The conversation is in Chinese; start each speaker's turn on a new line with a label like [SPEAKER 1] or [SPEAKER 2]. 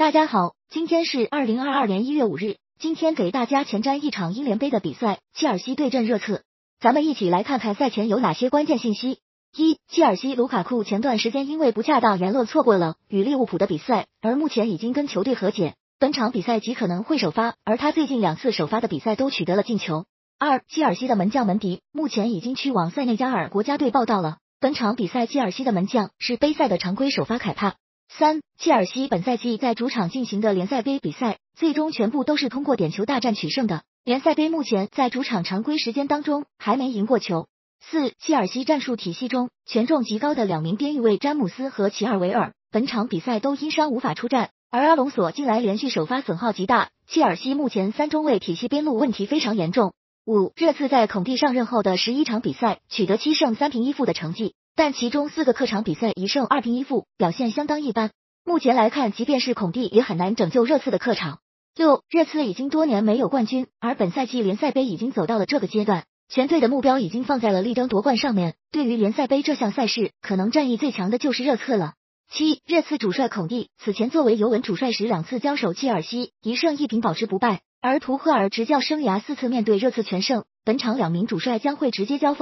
[SPEAKER 1] 大家好，今天是二零二二年一月五日。今天给大家前瞻一场英联杯的比赛，切尔西对阵热刺。咱们一起来看看赛前有哪些关键信息。一、切尔西卢卡库前段时间因为不恰当言论错过了与利物浦的比赛，而目前已经跟球队和解，本场比赛极可能会首发。而他最近两次首发的比赛都取得了进球。二、切尔西的门将门迪目前已经去往塞内加尔国家队报道了。本场比赛切尔西的门将是杯赛的常规首发凯帕。三，切尔西本赛季在主场进行的联赛杯比赛，最终全部都是通过点球大战取胜的。联赛杯目前在主场常规时间当中还没赢过球。四，切尔西战术体系中权重极高的两名边翼卫詹姆斯和齐尔维尔，本场比赛都因伤无法出战，而阿隆索近来连续首发损耗极大，切尔西目前三中卫体系边路问题非常严重。五，热刺在孔蒂上任后的十一场比赛取得七胜三平一负的成绩。但其中四个客场比赛一胜二平一负，表现相当一般。目前来看，即便是孔蒂也很难拯救热刺的客场。六，热刺已经多年没有冠军，而本赛季联赛杯已经走到了这个阶段，全队的目标已经放在了力争夺冠上面。对于联赛杯这项赛事，可能战意最强的就是热刺了。七，热刺主帅孔蒂此前作为尤文主帅时两次交手切尔西，一胜一平保持不败，而图赫尔执教生涯四次面对热刺全胜，本场两名主帅将会直接交锋。